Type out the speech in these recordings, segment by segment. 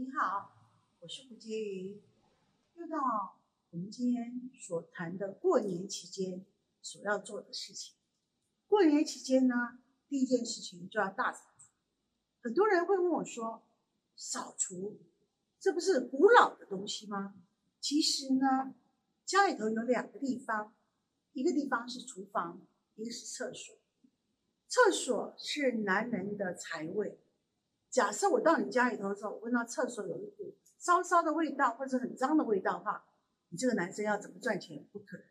你好，我是胡洁瑜。又到我们今天所谈的过年期间所要做的事情。过年期间呢，第一件事情就要大扫除。很多人会问我说：“扫除，这不是古老的东西吗？”其实呢，家里头有两个地方，一个地方是厨房，一个是厕所。厕所是男人的财位。假设我到你家里头的时候，我闻到厕所有一股骚骚的味道，或者很脏的味道的话，你这个男生要怎么赚钱？不可能。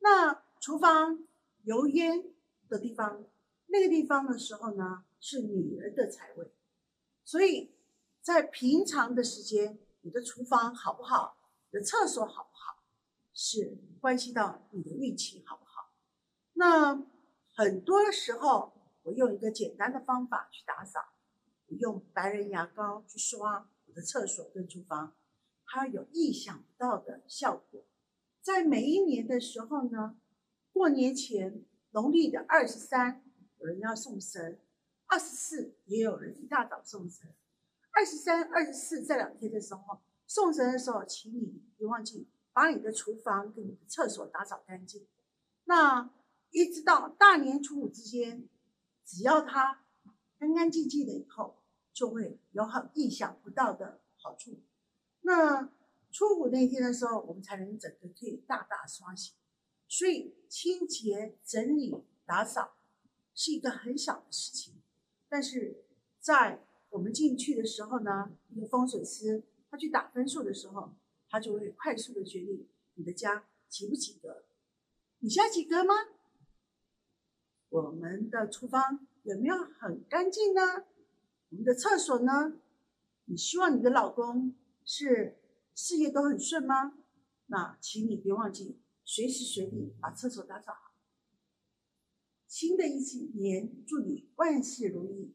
那厨房油烟的地方，那个地方的时候呢，是女人的财位。所以在平常的时间，你的厨房好不好，你的厕所好不好，是关系到你的运气好不好。那很多时候，我用一个简单的方法去打扫。用白人牙膏去刷我的厕所跟厨房，它有意想不到的效果。在每一年的时候呢，过年前农历的二十三，有人要送神；二十四也有人一大早送神。二十三、二十四这两天的时候，送神的时候，请你别忘记把你的厨房跟你的厕所打扫干净。那一直到大年初五之间，只要它干干净净的以后。就会有很意想不到的好处。那初五那天的时候，我们才能整个可以大大刷新。所以清洁、整理、打扫是一个很小的事情，但是在我们进去的时候呢，一个风水师他去打分数的时候，他就会快速的决定你的家及不及格。你家及格吗？我们的厨房有没有很干净呢？我们的厕所呢？你希望你的老公是事业都很顺吗？那请你别忘记随时随地把厕所打扫好。新的一年，祝你万事如意。